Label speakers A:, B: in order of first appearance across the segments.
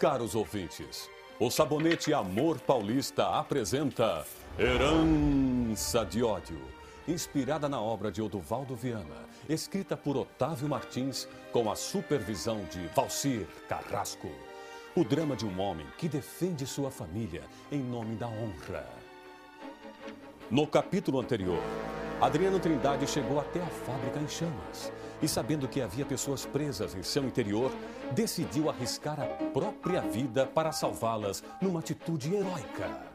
A: Caros ouvintes, o Sabonete Amor Paulista apresenta Herança de Ódio, inspirada na obra de Oduvaldo Viana, escrita por Otávio Martins com a supervisão de Valcir Carrasco. O drama de um homem que defende sua família em nome da honra. No capítulo anterior, Adriano Trindade chegou até a fábrica em chamas e, sabendo que havia pessoas presas em seu interior, decidiu arriscar a própria vida para salvá-las numa atitude heróica.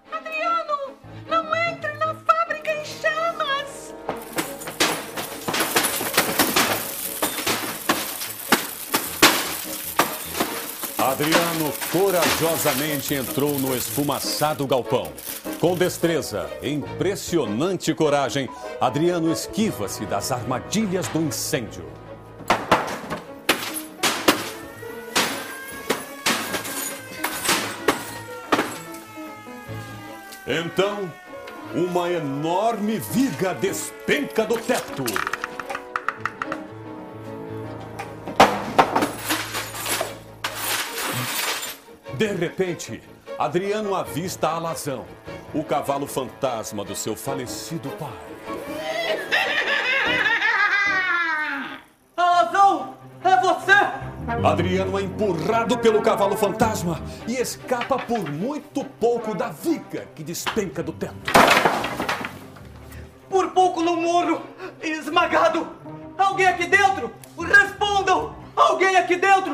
B: Adriano
A: corajosamente entrou no esfumaçado galpão. Com destreza impressionante coragem, Adriano esquiva-se das armadilhas do incêndio. Então, uma enorme viga despenca do teto. De repente, Adriano avista Alazão, o cavalo fantasma do seu falecido pai.
C: Alazão, é você?
A: Adriano é empurrado pelo cavalo fantasma e escapa por muito pouco da viga que despenca do teto.
C: Por pouco não morro, esmagado. Alguém aqui dentro? Respondam! Alguém aqui dentro?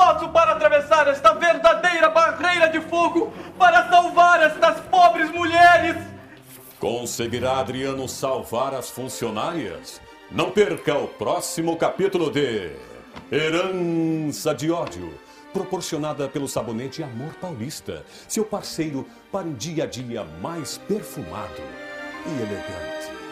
C: Faço para atravessar esta verdadeira barreira de fogo para salvar estas pobres mulheres?
A: Conseguirá Adriano salvar as funcionárias? Não perca o próximo capítulo de Herança de Ódio, proporcionada pelo sabonete Amor Paulista, seu parceiro para um dia a dia mais perfumado e elegante.